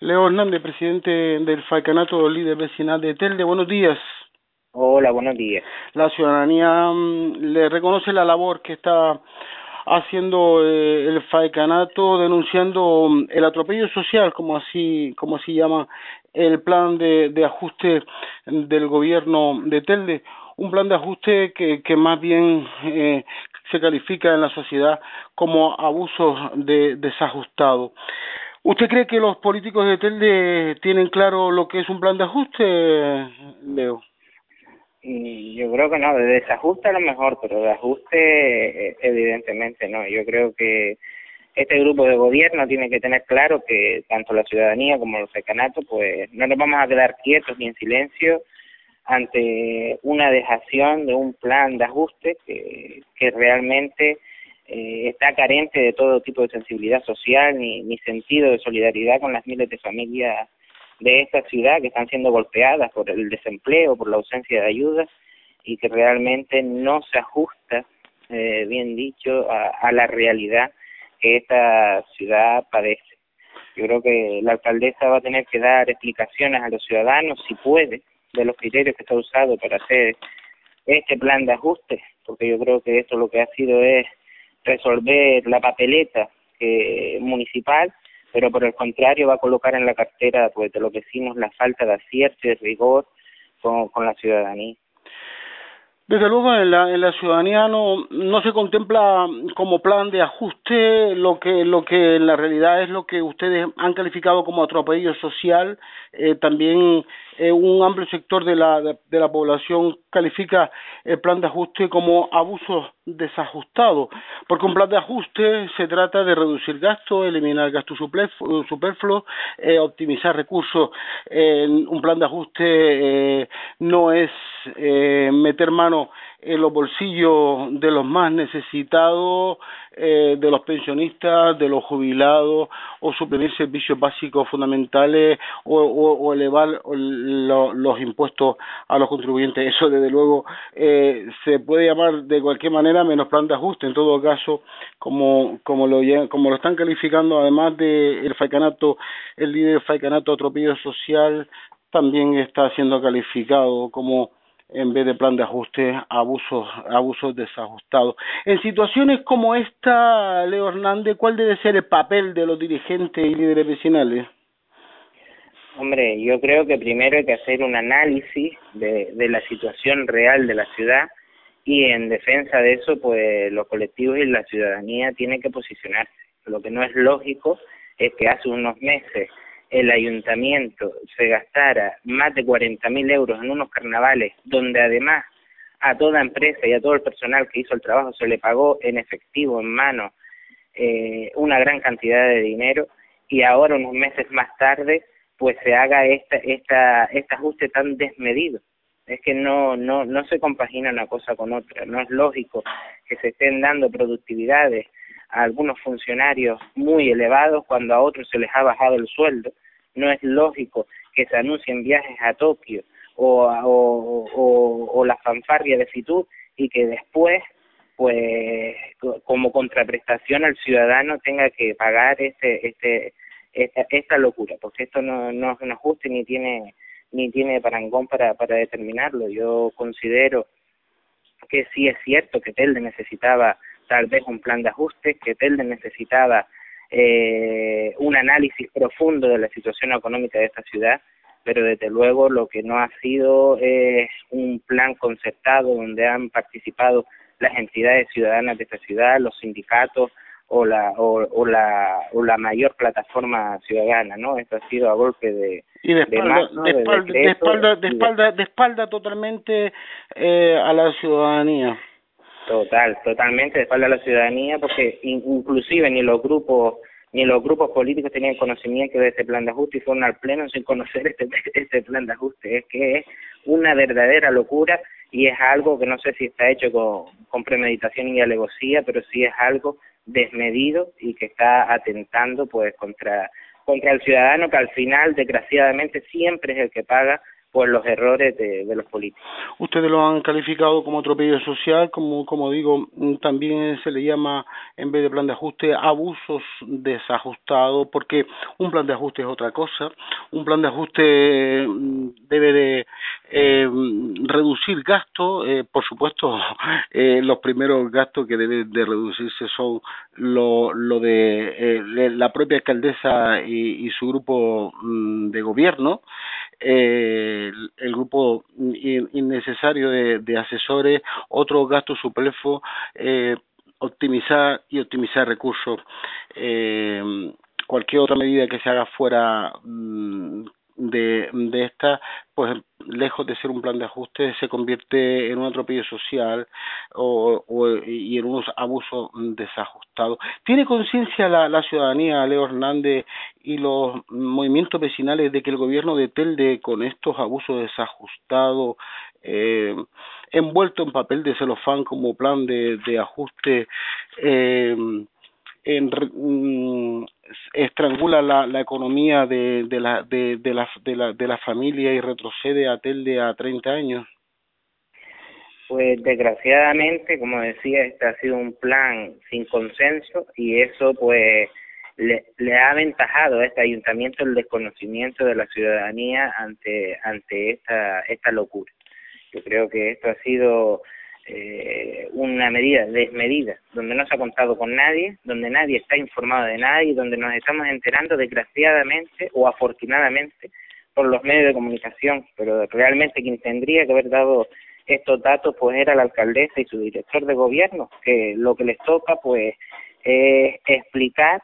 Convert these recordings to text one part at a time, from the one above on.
Leo Hernández, presidente del Falcanato líder vecinal de Telde. Buenos días. Hola, buenos días. La ciudadanía mm, le reconoce la labor que está haciendo eh, el Falcanato denunciando mm, el atropello social, como así, como así llama el plan de, de ajuste del gobierno de Telde un plan de ajuste que, que más bien eh, se califica en la sociedad como abuso de, desajustado. ¿Usted cree que los políticos de Telde tienen claro lo que es un plan de ajuste, Leo? Yo creo que no, de desajuste a lo mejor, pero de ajuste eh, evidentemente no. Yo creo que este grupo de gobierno tiene que tener claro que tanto la ciudadanía como los decanatos, pues no nos vamos a quedar quietos ni en silencio ante una dejación de un plan de ajuste que realmente eh, está carente de todo tipo de sensibilidad social ni, ni sentido de solidaridad con las miles de familias de esta ciudad que están siendo golpeadas por el desempleo, por la ausencia de ayudas y que realmente no se ajusta, eh, bien dicho, a, a la realidad que esta ciudad padece. Yo creo que la alcaldesa va a tener que dar explicaciones a los ciudadanos, si puede, de los criterios que está usado para hacer este plan de ajuste, porque yo creo que esto lo que ha sido es resolver la papeleta que, municipal, pero por el contrario va a colocar en la cartera pues, de los vecinos la falta de acierto y rigor con, con la ciudadanía. Desde luego en la, en la ciudadanía no, no se contempla como plan de ajuste lo que, lo que en la realidad es lo que ustedes han calificado como atropello social. Eh, también eh, un amplio sector de la, de, la población califica el plan de ajuste como abuso desajustado, porque un plan de ajuste se trata de reducir gastos, eliminar gastos superfluos, eh, optimizar recursos. Eh, un plan de ajuste no es meter mano en los bolsillos de los más necesitados, eh, de los pensionistas, de los jubilados, o suprimir servicios básicos fundamentales, o, elevar lo, los impuestos a los contribuyentes. Eso, desde luego, eh, se puede llamar de cualquier manera menos plan de ajuste. En todo caso, como, como, lo, están calificando, además del de falcanato, el líder del falcanato atropello social, también está siendo calificado como en vez de plan de ajuste, abusos, abusos desajustados. En situaciones como esta, Leo Hernández, ¿cuál debe ser el papel de los dirigentes y líderes vecinales? Hombre, yo creo que primero hay que hacer un análisis de, de la situación real de la ciudad y en defensa de eso, pues los colectivos y la ciudadanía tienen que posicionarse. Lo que no es lógico es que hace unos meses el ayuntamiento se gastara más de 40.000 euros en unos carnavales, donde además a toda empresa y a todo el personal que hizo el trabajo se le pagó en efectivo, en mano, eh, una gran cantidad de dinero, y ahora unos meses más tarde, pues se haga esta, esta, este ajuste tan desmedido. Es que no, no, no se compagina una cosa con otra. No es lógico que se estén dando productividades a algunos funcionarios muy elevados cuando a otros se les ha bajado el sueldo. No es lógico que se anuncien viajes a Tokio o, o, o, o la fanfarria de Fitur y que después pues como contraprestación al ciudadano tenga que pagar este este esta, locura porque esto no no es un ajuste ni tiene ni tiene parangón para para determinarlo yo considero que sí es cierto que Telde necesitaba tal vez un plan de ajuste, que Telde necesitaba eh, un análisis profundo de la situación económica de esta ciudad, pero desde luego lo que no ha sido es un plan concertado donde han participado las entidades ciudadanas de esta ciudad, los sindicatos o la o, o la o la mayor plataforma ciudadana, ¿no? Esto ha sido a golpe de y de espalda, de, más, ¿no? de, espalda, de, de, espalda, de espalda, de espalda totalmente eh, a la ciudadanía. Total, totalmente de espalda a la ciudadanía, porque inclusive ni los grupos ni los grupos políticos tenían conocimiento de este plan de ajuste y fueron al pleno sin conocer este, este plan de ajuste. Es que es una verdadera locura y es algo que no sé si está hecho con, con premeditación y alevosía, pero sí es algo desmedido y que está atentando pues contra contra el ciudadano que al final desgraciadamente siempre es el que paga pues los errores de, los políticos. Ustedes lo han calificado como atropello social, como, como digo, también se le llama, en vez de plan de ajuste, abusos desajustados, porque un plan de ajuste es otra cosa. Un plan de ajuste mm, debe de eh, reducir gastos, eh, por supuesto, eh, los primeros gastos que deben de reducirse son lo, lo de eh, la propia alcaldesa y, y su grupo mm, de gobierno, eh, el, grupo innecesario de, asesores, otros gastos superfluos, eh, optimizar y optimizar recursos. Eh, cualquier otra medida que se haga fuera mm, de, de esta, pues lejos de ser un plan de ajuste, se convierte en un atropello social o, o y en unos abusos desajustados. ¿Tiene conciencia la, la ciudadanía, Leo Hernández, y los movimientos vecinales de que el gobierno de Telde, con estos abusos desajustados, eh, envuelto en papel de celofán como plan de, de ajuste, eh, en, mm, estrangula la, la economía de, de, la, de, de, la, de, la, de la familia y retrocede a Telde a 30 años? Pues desgraciadamente, como decía, este ha sido un plan sin consenso y eso pues le, le ha aventajado a este ayuntamiento el desconocimiento de la ciudadanía ante ante esta esta locura. Yo creo que esto ha sido eh, una medida desmedida, donde no se ha contado con nadie, donde nadie está informado de nadie, donde nos estamos enterando desgraciadamente o afortunadamente por los medios de comunicación, pero realmente quien tendría que haber dado estos datos pues era la alcaldesa y su director de gobierno, que lo que les toca pues es explicar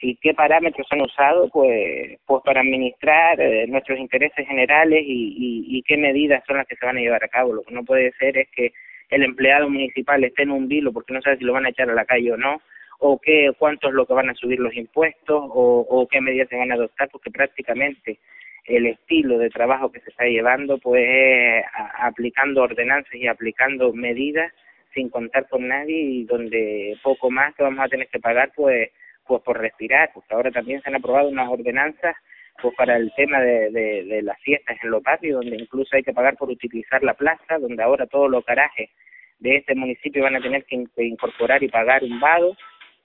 y qué parámetros han usado pues pues para administrar eh, nuestros intereses generales y, y, y qué medidas son las que se van a llevar a cabo. Lo que no puede ser es que el empleado municipal esté en un vilo porque no sabe si lo van a echar a la calle o no, o qué, cuánto es lo que van a subir los impuestos, o, qué medidas se van a adoptar, porque prácticamente el estilo de trabajo que se está llevando, pues es aplicando ordenanzas y aplicando medidas sin contar con nadie y donde poco más que vamos a tener que pagar, pues, pues por respirar, porque ahora también se han aprobado unas ordenanzas pues para el tema de, de, las fiestas en los barrios, donde incluso hay que pagar por utilizar la plaza, donde ahora todos los garajes de este municipio van a tener que, incorporar y pagar un vado.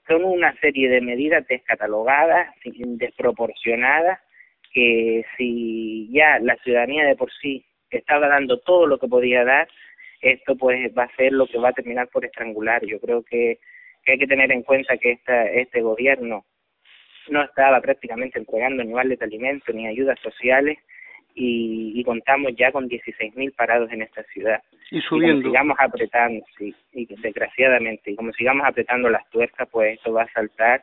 Son una serie de medidas descatalogadas, desproporcionadas, que si ya la ciudadanía de por sí estaba dando todo lo que podía dar, esto pues va a ser lo que va a terminar por estrangular. Yo creo que, que hay que tener en cuenta que esta, este gobierno no estaba prácticamente entregando ni vales de alimentos ni ayudas sociales y, y contamos ya con 16.000 parados en esta ciudad. Y subiendo. Y como sigamos apretando, sí, y desgraciadamente, y como sigamos apretando las tuercas, pues esto va a saltar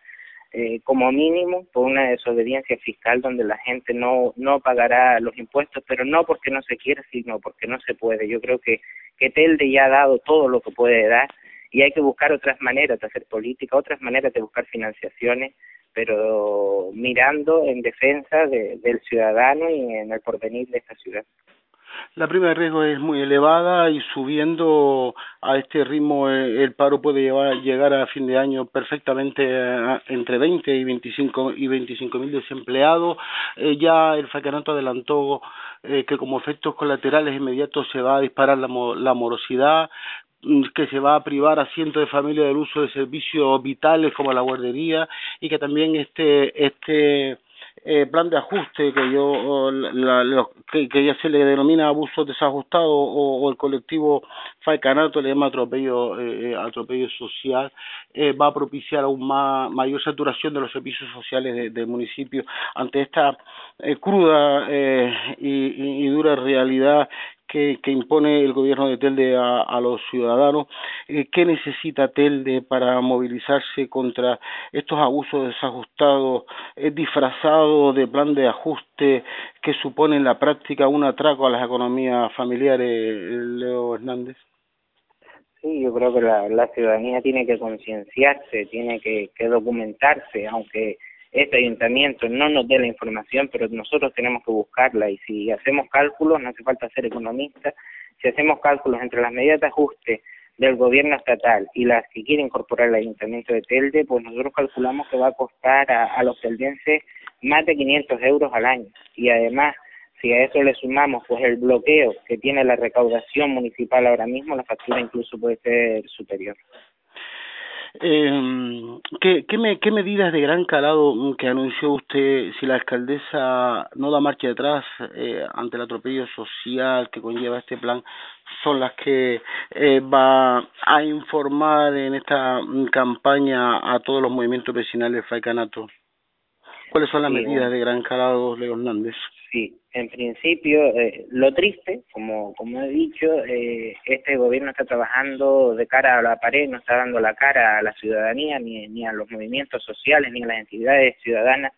eh, como mínimo por una desobediencia fiscal donde la gente no no pagará los impuestos, pero no porque no se quiera, sino porque no se puede. Yo creo que que Telde ya ha dado todo lo que puede dar y hay que buscar otras maneras de hacer política, otras maneras de buscar financiaciones pero mirando en defensa de, del ciudadano y en el porvenir de esta ciudad. La prima de riesgo es muy elevada y subiendo a este ritmo eh, el paro puede llevar, llegar a fin de año perfectamente a, entre 20 y 25 y 25 mil desempleados. Eh, ya el Facanato adelantó eh, que como efectos colaterales inmediatos se va a disparar la, la morosidad, que se va a privar a cientos de familias del uso de servicios vitales como la guardería y que también este este eh, plan de ajuste que yo la, que, ya se le denomina abuso desajustado o, el colectivo Falcanato le llama atropello eh, eh, atropello social eh, va a propiciar aún más mayor saturación de los servicios sociales de, del municipio ante esta cruda y, y dura realidad que, que impone el gobierno de Telde a, a los ciudadanos. Eh, ¿Qué necesita Telde para movilizarse contra estos abusos desajustados, eh, disfrazados de plan de ajuste que supone en la práctica un atraco a las economías familiares, Leo Hernández? Sí, yo creo que la, la ciudadanía tiene que concienciarse, tiene que, que documentarse, aunque este ayuntamiento no nos dé la información, pero nosotros tenemos que buscarla y si hacemos cálculos, no hace falta ser economista, si hacemos cálculos entre las medidas de ajuste del gobierno estatal y las que quiere incorporar el ayuntamiento de Telde, pues nosotros calculamos que va a costar a, los teldenses más de 500 euros al año y además Si a eso le sumamos pues el bloqueo que tiene la recaudación municipal ahora mismo, la factura incluso puede ser superior. Eh, ¿qué, qué, me, ¿Qué medidas de gran calado que anunció usted si la alcaldesa no da marcha atrás eh, ante el atropello social que conlleva este plan son las que eh, va a informar en esta campaña a todos los movimientos vecinales del Faicanato? ¿Cuáles son las medidas de gran calado, Leo Hernández? Sí, en principio, eh, lo triste, como, como he dicho, eh, este gobierno está trabajando de cara a la pared, no está dando la cara a la ciudadanía, ni, ni a los movimientos sociales, ni a las entidades ciudadanas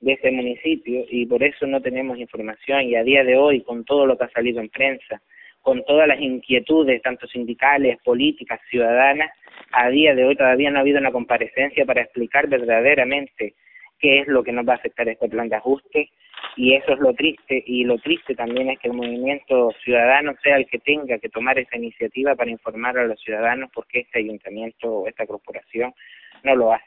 de ese municipio, y por eso no tenemos información, y a día de hoy, con todo lo que ha salido en prensa, con todas las inquietudes, tanto sindicales, políticas, ciudadanas, a día de hoy todavía no ha habido una comparecencia para explicar verdaderamente qué es lo que nos va a afectar este plan de ajuste y eso es lo triste y lo triste también es que el movimiento ciudadano sea el que tenga que tomar esa iniciativa para informar a los ciudadanos porque este ayuntamiento o esta corporación no lo hace.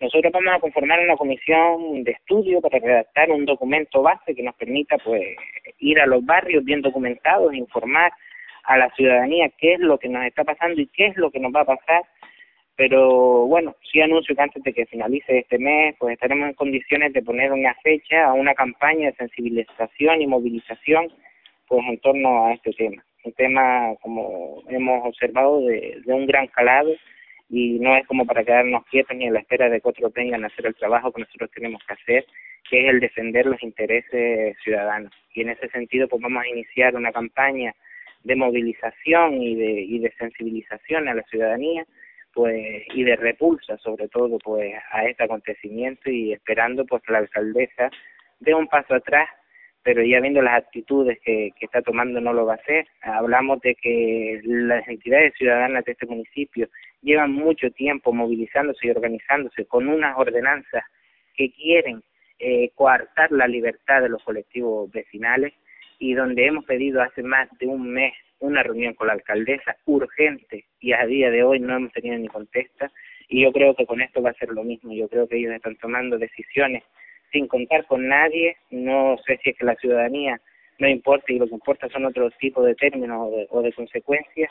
Nosotros vamos a conformar una comisión de estudio para redactar un documento base que nos permita pues ir a los barrios bien documentados, informar a la ciudadanía qué es lo que nos está pasando y qué es lo que nos va a pasar pero bueno, sí anuncio que antes de que finalice este mes, pues estaremos en condiciones de poner una fecha a una campaña de sensibilización y movilización pues en torno a este tema. Un tema, como hemos observado, de, de un gran calado y no es como para quedarnos quietos ni a la espera de que otros vengan a hacer el trabajo que nosotros tenemos que hacer, que es el defender los intereses ciudadanos. Y en ese sentido, pues vamos a iniciar una campaña de movilización y de, y de sensibilización a la ciudadanía pues y de repulsa sobre todo pues a este acontecimiento y esperando pues que la alcaldesa dé un paso atrás pero ya viendo las actitudes que, que está tomando no lo va a hacer. Hablamos de que las entidades ciudadanas de este municipio llevan mucho tiempo movilizándose y organizándose con unas ordenanzas que quieren eh, coartar la libertad de los colectivos vecinales y donde hemos pedido hace más de un mes una reunión con la alcaldesa urgente y a día de hoy no hemos tenido ni contesta y yo creo que con esto va a ser lo mismo, yo creo que ellos están tomando decisiones sin contar con nadie, no sé si es que la ciudadanía no importa y lo que importa son otros tipos de términos o de, o de consecuencias,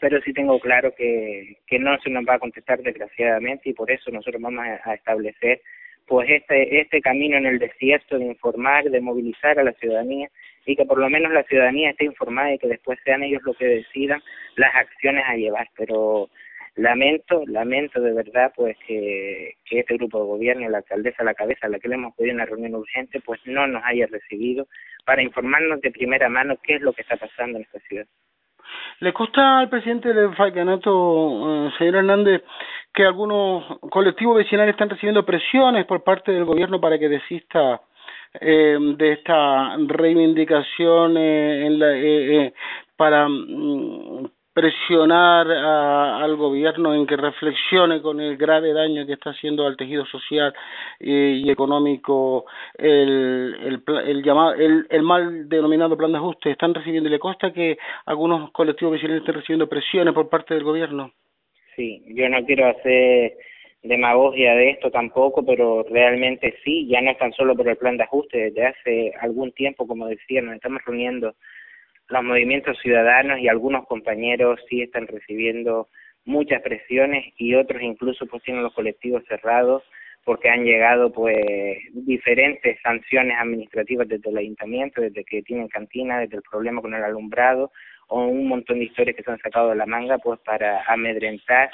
pero sí tengo claro que, que no se nos va a contestar desgraciadamente y por eso nosotros vamos a, a establecer pues este, este camino en el desierto de informar, de movilizar a la ciudadanía y que por lo menos la ciudadanía esté informada y que después sean ellos los que decidan las acciones a llevar. Pero lamento, lamento de verdad pues que, que este grupo de gobierno, la alcaldesa a la cabeza, a la que le hemos pedido una reunión urgente, pues no nos haya recibido para informarnos de primera mano qué es lo que está pasando en esta ciudad. ¿Le consta al presidente del Falcanato, eh, señor Hernández, que algunos colectivos vecinales están recibiendo presiones por parte del gobierno para que desista eh, de esta reivindicación eh, en la, eh, eh, para mm, presionar a, al gobierno en que reflexione con el grave daño que está haciendo al tejido social y, y económico el, el, el llamado el, el mal denominado plan de ajuste. Están recibiendo le consta que algunos colectivos vecinales estén recibiendo presiones por parte del gobierno. Sí yo no quiero hacer demagogia de esto tampoco, pero realmente sí, ya no es tan solo por el plan de ajuste, desde hace algún tiempo, como decía, nos estamos reuniendo los movimientos ciudadanos y algunos compañeros sí están recibiendo muchas presiones y otros incluso pues tienen los colectivos cerrados porque han llegado pues diferentes sanciones administrativas desde el ayuntamiento, desde que tienen cantina, desde el problema con el alumbrado o un montón de historias que se han sacado de la manga pues para amedrentar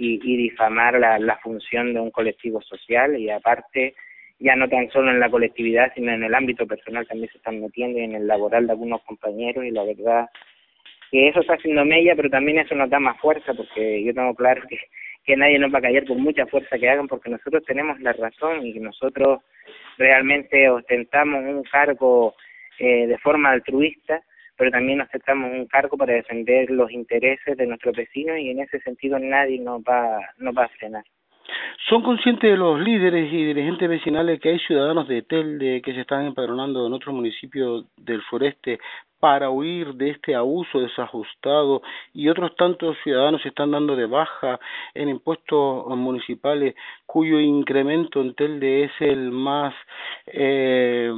y, y difamar la, la función de un colectivo social. Y aparte ya no tan solo en la colectividad sino en el ámbito personal también se están metiendo y en el laboral de algunos compañeros. Y la verdad que eso está haciendo mella pero también eso nos da más fuerza porque yo tengo claro que que nadie nos va a callar por mucha fuerza que hagan porque nosotros tenemos la razón y que nosotros realmente ostentamos un cargo eh, de forma altruista pero también aceptamos un cargo para defender los intereses de nuestros vecinos y en ese sentido nadie nos va, nos va a frenar. ¿Son conscientes de los líderes y dirigentes vecinales que hay ciudadanos de Telde que se están empadronando en otros municipios del sureste para huir de este abuso desajustado y otros tantos ciudadanos se están dando de baja en impuestos municipales cuyo incremento en Telde es el más eh,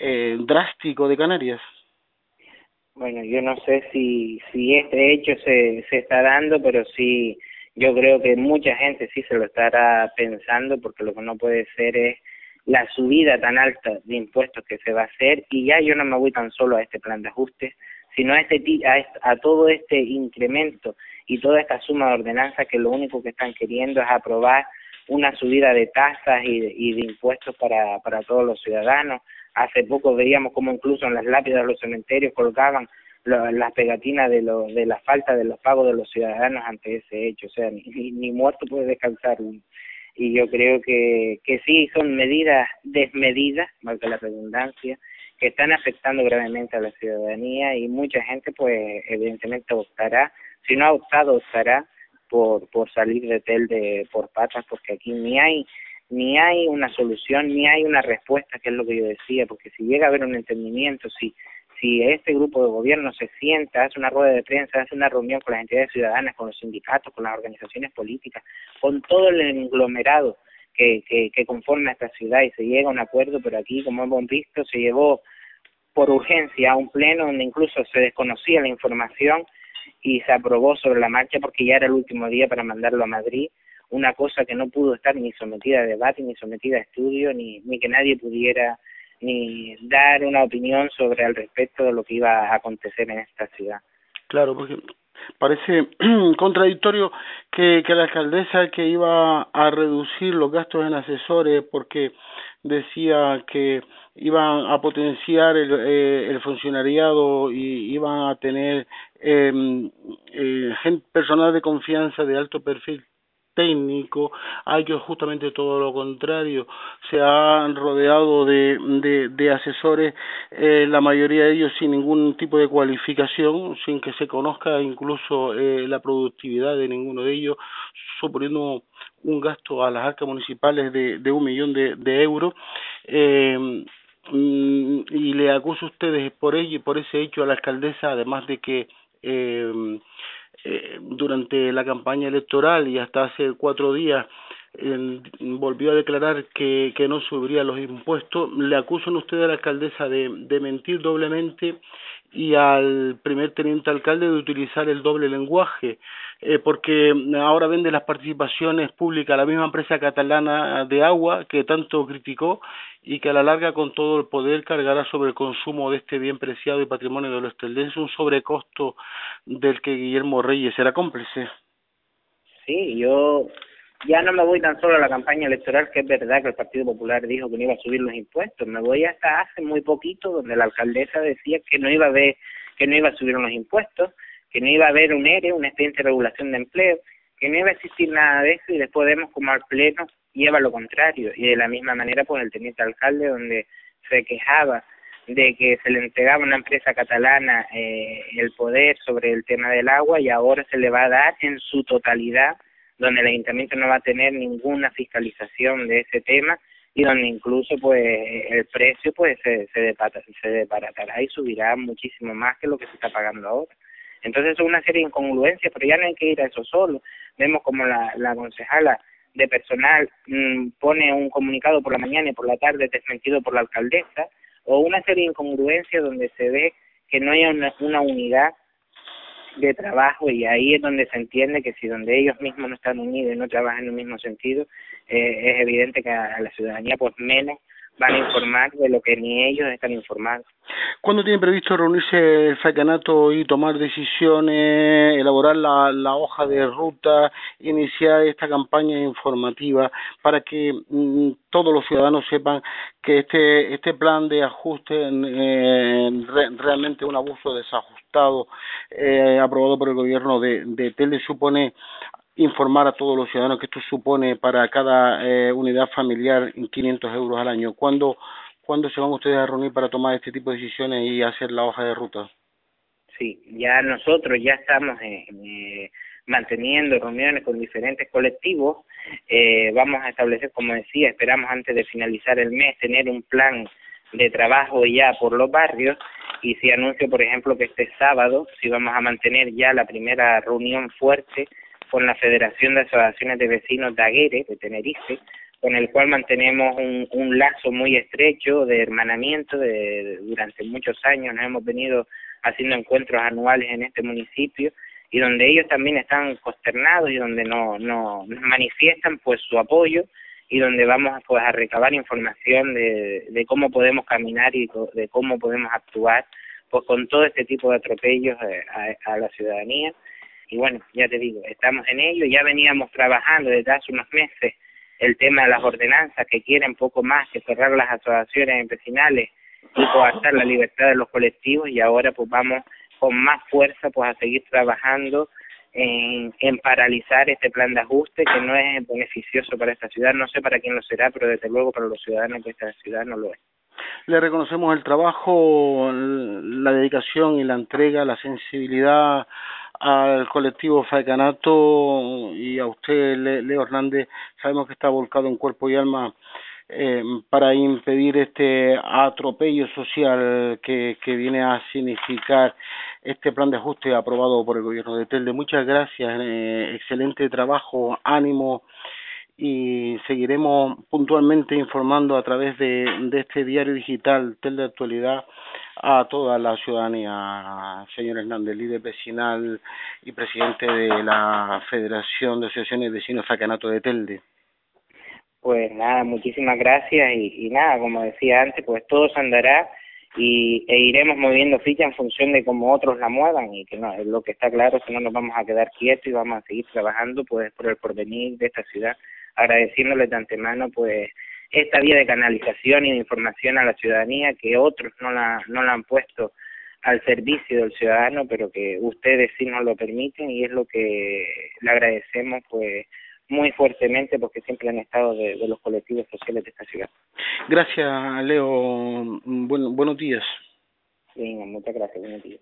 eh, drástico de Canarias. Bueno, yo no sé si, si este hecho se, se está dando, pero sí, yo creo que mucha gente sí se lo estará pensando, porque lo que no puede ser es la subida tan alta de impuestos que se va a hacer, y ya yo no me voy tan solo a este plan de ajustes, sino a, este, a, a todo este incremento y toda esta suma de ordenanzas que lo único que están queriendo es aprobar una subida de tasas y de, y de impuestos para, para todos los ciudadanos. Hace poco veíamos como incluso en las lápidas de los cementerios colgaban las pegatinas de, lo, de la falta de los pagos de los ciudadanos ante ese hecho. O sea, ni, ni muerto puede descansar. Y yo creo que, que sí, son medidas desmedidas, valga la redundancia, que están afectando gravemente a la ciudadanía y mucha gente pues evidentemente optará, si no ha optado, optará por, por salir de tel de por patas porque aquí ni hay ni hay una solución ni hay una respuesta que es lo que yo decía porque si llega a haber un entendimiento si si este grupo de gobierno se sienta hace una rueda de prensa hace una reunión con las entidades ciudadanas con los sindicatos con las organizaciones políticas con todo el englomerado que, que, que conforma esta ciudad y se llega a un acuerdo pero aquí como hemos visto se llevó por urgencia a un pleno donde incluso se desconocía la información y se aprobó sobre la marcha porque ya era el último día para mandarlo a Madrid, una cosa que no pudo estar ni sometida a debate, ni sometida a estudio, ni, ni que nadie pudiera ni dar una opinión sobre al respecto de lo que iba a acontecer en esta ciudad. Claro, porque parece contradictorio que, que la alcaldesa que iba a reducir los gastos en asesores porque decía que iban a potenciar el, eh, el funcionariado y iban a tener eh, eh, gente, personal de confianza de alto perfil técnico, hay que justamente todo lo contrario, se han rodeado de, de, asesores, eh, la mayoría de ellos sin ningún tipo de cualificación, sin que se conozca incluso eh, la productividad de ninguno de ellos, suponiendo un gasto a las arcas municipales de, un millón de, euros. Eh, y le acuso a ustedes por ello por ese hecho a la alcaldesa además de que eh, durante la campaña electoral y hasta hace cuatro días volvió a declarar que, que no subiría los impuestos. Le acusan ustedes a la alcaldesa de, de mentir doblemente y al primer teniente alcalde de utilizar el doble lenguaje, eh, porque ahora vende las participaciones públicas a la misma empresa catalana de agua que tanto criticó y que a la larga con todo el poder cargará sobre el consumo de este bien preciado y patrimonio de los esteldenses un sobrecosto del que Guillermo Reyes era cómplice. Sí, yo ya no me voy tan solo a la campaña electoral, que es verdad que el Partido Popular dijo que no iba a subir los impuestos, me voy hasta hace muy poquito, donde la alcaldesa decía que no iba a haber, que no iba a subir los impuestos, que no iba a haber un ERE, una expediente de regulación de empleo, que no iba a existir nada de eso y después vemos como al Pleno lleva lo contrario. Y de la misma manera, pues el teniente alcalde, donde se quejaba de que se le entregaba a una empresa catalana eh, el poder sobre el tema del agua y ahora se le va a dar en su totalidad donde el ayuntamiento no va a tener ninguna fiscalización de ese tema y donde incluso pues el precio pues se se, se desbaratará y subirá muchísimo más que lo que se está pagando ahora. Entonces es una serie de incongruencias, pero ya no hay que ir a eso solo. Vemos como la, la concejala de personal mmm, pone un comunicado por la mañana y por la tarde desmentido por la alcaldesa, o una serie de incongruencias donde se ve que no hay una, una unidad de trabajo y ahí es donde se entiende que si donde ellos mismos no están unidos y no trabajan en el mismo sentido, eh, es evidente que a, a la ciudadanía pues menos van a informar de lo que ni ellos están informados. ¿Cuándo tienen previsto reunirse el facanato y tomar decisiones, elaborar la, la hoja de ruta, iniciar esta campaña informativa para que mmm, todos los ciudadanos sepan que este este plan de ajuste eh, re, realmente un abuso desajustado eh, aprobado por el gobierno de, de Tele supone informar a todos los ciudadanos que esto supone para cada eh, unidad familiar 500 euros al año. ¿Cuándo, ¿Cuándo se van ustedes a reunir para tomar este tipo de decisiones y hacer la hoja de ruta? Sí, ya nosotros ya estamos eh, eh, manteniendo reuniones con diferentes colectivos. Eh, vamos a establecer, como decía, esperamos antes de finalizar el mes tener un plan de trabajo ya por los barrios y si anuncio, por ejemplo, que este sábado, si vamos a mantener ya la primera reunión fuerte con la Federación de Asociaciones de Vecinos de Aguere, de Tenerife, con el cual mantenemos un, lazo muy estrecho de hermanamiento de, durante muchos años. Nos hemos venido haciendo encuentros anuales en este municipio y donde ellos también están consternados y donde no, no nos manifiestan pues su apoyo y donde vamos pues a recabar información de, de cómo podemos caminar y de cómo podemos actuar pues con todo este tipo de atropellos eh, a la ciudadanía y bueno ya te digo estamos en ello ya veníamos trabajando desde hace unos meses el tema de las ordenanzas que quieren poco más que cerrar las asociaciones vecinales y coartar la libertad de los colectivos y ahora pues vamos con más fuerza pues a seguir trabajando en, en paralizar este plan de ajuste que no es beneficioso para esta ciudad, no sé para quién lo será, pero desde luego para los ciudadanos de esta ciudad no lo es. Le reconocemos el trabajo, la dedicación y la entrega, la sensibilidad al colectivo Faecanato y a usted, Leo Hernández, sabemos que está volcado en cuerpo y alma eh, para impedir este atropello social que, que viene a significar este plan de ajuste aprobado por el gobierno de Telde. Muchas gracias, eh, excelente trabajo, ánimo y seguiremos puntualmente informando a través de, de este diario digital Telde Actualidad a toda la ciudadanía, señor Hernández, líder vecinal y presidente de la Federación de Asociaciones Vecinos Facanato de Telde. Pues nada, muchísimas gracias y, y nada, como decía antes, pues todo se andará y e iremos moviendo ficha en función de cómo otros la muevan y que no lo que está claro es que no nos vamos a quedar quietos y vamos a seguir trabajando pues por el porvenir de esta ciudad agradeciéndole de antemano pues esta vía de canalización y de información a la ciudadanía que otros no la, no la han puesto al servicio del ciudadano, pero que ustedes sí nos lo permiten y es lo que le agradecemos pues muy fuertemente porque siempre han estado de, de los colectivos sociales de esta ciudad. Gracias, Leo. Buen, buenos días. Muchas gracias. Buenos días.